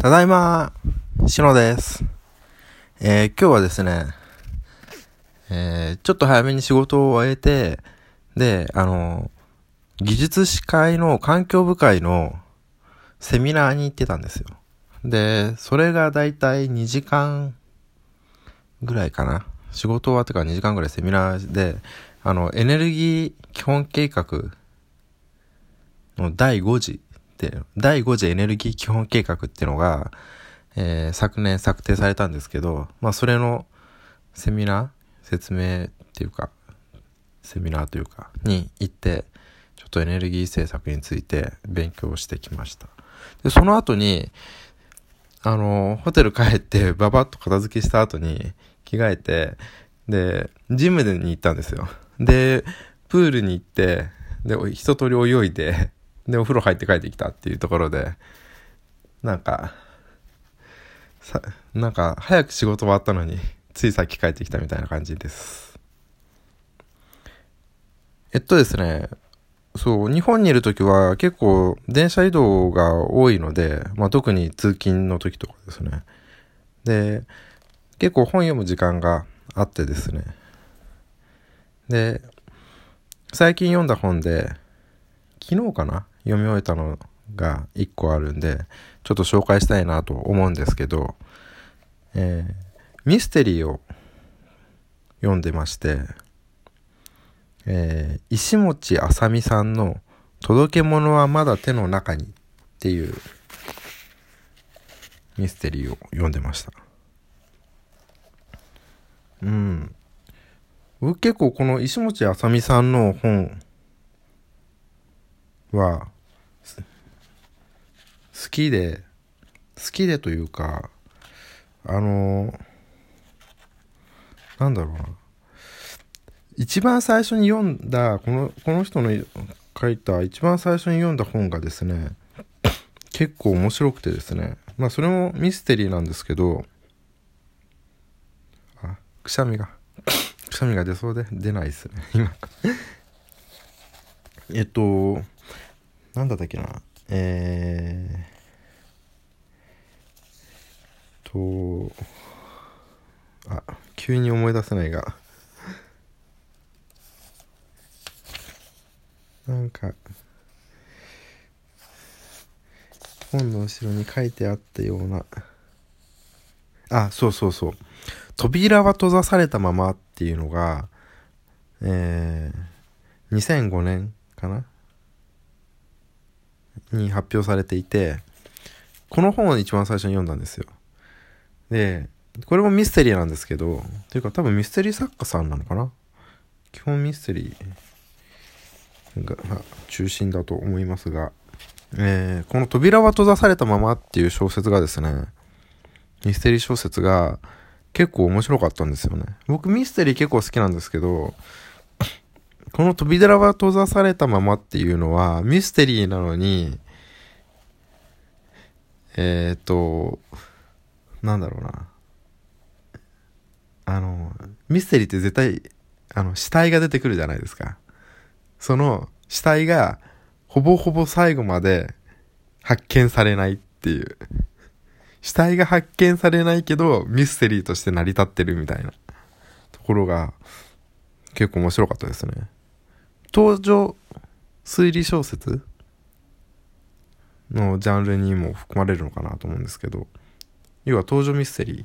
ただいま、しのです。えー、今日はですね、えー、ちょっと早めに仕事を終えて、で、あの、技術士会の環境部会のセミナーに行ってたんですよ。で、それがだいたい2時間ぐらいかな。仕事終わってから2時間ぐらいセミナーで、あの、エネルギー基本計画の第5次、第5次エネルギー基本計画っていうのが、えー、昨年策定されたんですけど、まあそれのセミナー、説明っていうか、セミナーというか、に行って、ちょっとエネルギー政策について勉強してきました。で、その後に、あの、ホテル帰ってババッと片付けした後に着替えて、で、ジムに行ったんですよ。で、プールに行って、で、一通り泳いで、で、お風呂入って帰ってきたっていうところで、なんか、さ、なんか、早く仕事終わったのに、ついさっき帰ってきたみたいな感じです。えっとですね、そう、日本にいる時は結構電車移動が多いので、まあ特に通勤の時とかですね。で、結構本読む時間があってですね。で、最近読んだ本で、昨日かな読み終えたのが1個あるんで、ちょっと紹介したいなと思うんですけど、えー、ミステリーを読んでまして、えー、石持あさみさんの届け物はまだ手の中にっていうミステリーを読んでました。うん。僕結構この石持あさみさんの本は好きで、好きでというか、あのなんだろうな。一番最初に読んだ、この、この人の書いた一番最初に読んだ本がですね、結構面白くてですね、まあそれもミステリーなんですけど、あ、くしゃみが、くしゃみが出そうで出ないですね、今。えっと、なんだったっけな、えー、と、あ、急に思い出せないが、なんか、本の後ろに書いてあったような、あ、そうそうそう。扉は閉ざされたままっていうのが、えー、2005年かな？に発表されていて、この本を一番最初に読んだんですよ。で、これもミステリーなんですけど、というか多分ミステリー作家さんなのかな？基本ミステリーが中心だと思いますが、えー、この扉は閉ざされたままっていう小説がですね、ミステリー小説が結構面白かったんですよね。僕ミステリー結構好きなんですけど、この扉は閉ざされたままっていうのはミステリーなのに、えっ、ー、と、なんだろうな。あの、ミステリーって絶対、あの、死体が出てくるじゃないですか。その死体がほぼほぼ最後まで発見されないっていう。死体が発見されないけどミステリーとして成り立ってるみたいなところが結構面白かったですね。登場推理小説？のジャンルにも含まれるのかなと思うんですけど、要は登場ミステリー。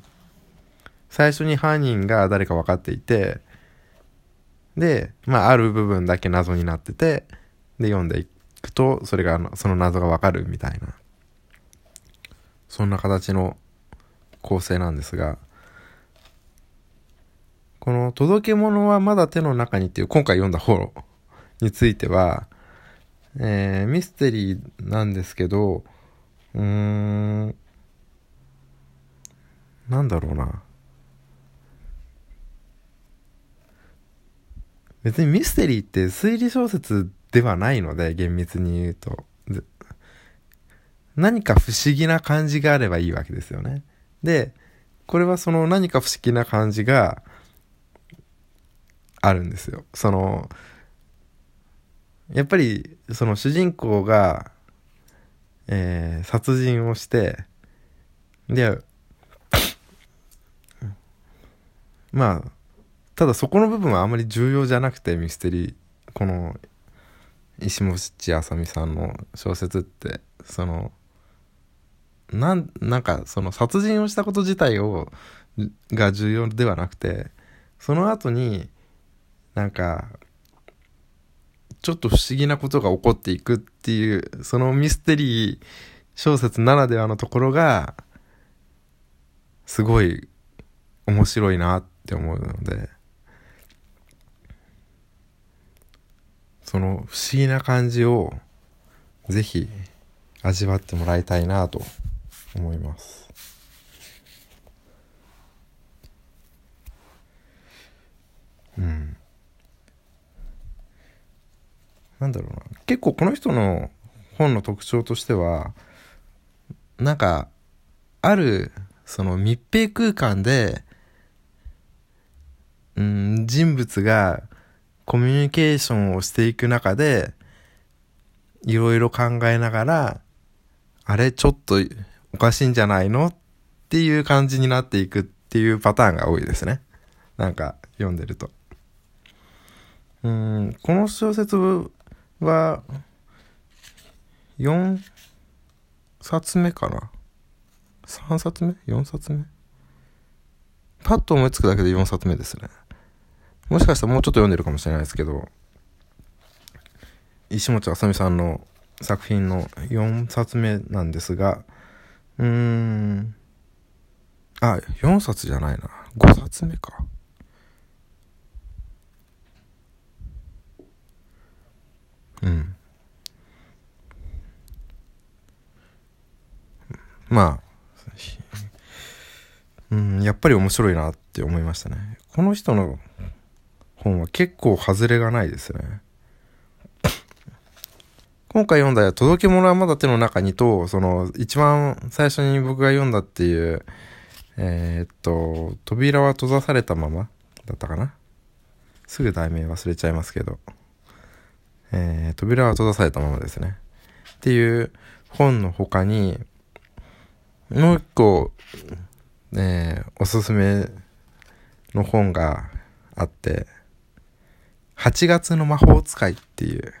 最初に犯人が誰か分かっていて、で、まあ、ある部分だけ謎になってて、で、読んでいくと、それが、その謎が分かるみたいな、そんな形の構成なんですが、この届け物はまだ手の中にっていう今回読んだ方については、えー、ミステリーなんですけど、うーん、なんだろうな。別にミステリーって推理小説ではないので、厳密に言うと。何か不思議な感じがあればいいわけですよね。で、これはその何か不思議な感じがあるんですよ。その、やっぱりその主人公が、えー、殺人をしてで、まあ、ただそこの部分はあまり重要じゃなくて、ミステリー、この、石持あさみさんの小説って、その、なん、なんか、その殺人をしたこと自体を、が重要ではなくて、その後に、なんか、ちょっと不思議なことが起こっていくっていう、そのミステリー小説ならではのところが、すごい面白いなって思うので、その不思議な感じをぜひ味わってもらいたいなと思います。なんだろうな。結構この人の本の特徴としては、なんか、ある、その密閉空間で、うん、人物がコミュニケーションをしていく中で、いろいろ考えながら、あれちょっとおかしいんじゃないの？っていう感じになっていくっていうパターンが多いですね。なんか読んでると。うん、この小説は、4冊目かな ?3 冊目 ?4 冊目？パッと思いつくだけで4冊目ですね。もしかしたらもうちょっと読んでるかもしれないですけど、石本あさみさんの作品の4冊目なんですが、うーん、あ、4冊じゃないな。5冊目か。うん。まあ、うん、やっぱり面白いなって思いましたね。この人の本は結構外れがないですね。今回読んだ届け物はまだ手の中にと、その一番最初に僕が読んだっていう、えー、っと、扉は閉ざされたままだったかなすぐ題名忘れちゃいますけど。えー、扉は閉ざされたままですね。っていう本の他に、もう一個、えー、おすすめの本があって、8月の魔法使いっていう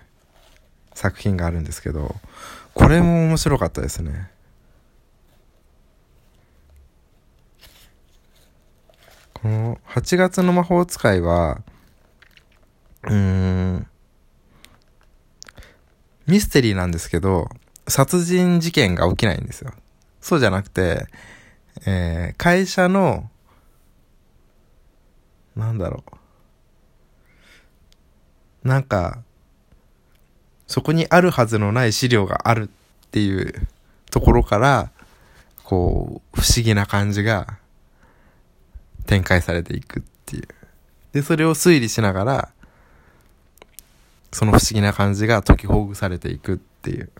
作品があるんですけど、これも面白かったですね。この8月の魔法使いは、うーん、ミステリーなんですけど、殺人事件が起きないんですよ。そうじゃなくて、えー、会社の、なんだろう。なんか、そこにあるはずのない資料があるっていうところから、こう、不思議な感じが展開されていくっていう。で、それを推理しながら、その不思議な感じが解きほぐされていくっていう。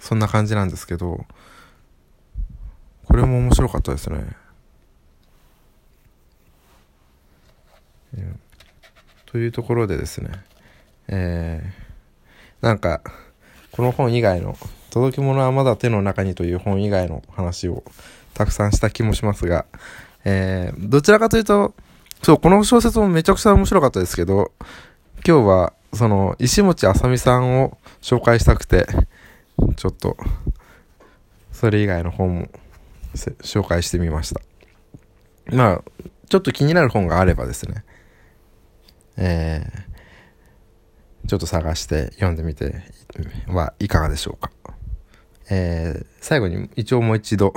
そんな感じなんですけど、これも面白かったですね。というところでですね、えー、なんか、この本以外の、届き物はまだ手の中にという本以外の話をたくさんした気もしますが、えー、どちらかというと、そう、この小説もめちゃくちゃ面白かったですけど、今日は、その、石持あさみさんを紹介したくて、ちょっと、それ以外の本も紹介してみました。まあ、ちょっと気になる本があればですね、えー、ちょっと探して読んでみてはいかがでしょうか。えー、最後に一応もう一度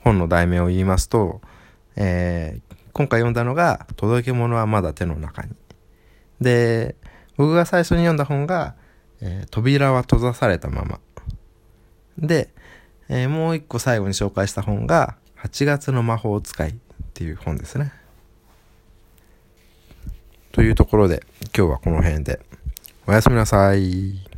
本の題名を言いますと、えー、今回読んだのが、届け物はまだ手の中に。で、僕が最初に読んだ本が、えー、扉は閉ざされたまま。で、えー、もう一個最後に紹介した本が、8月の魔法使いっていう本ですね。というところで、今日はこの辺で。おやすみなさい。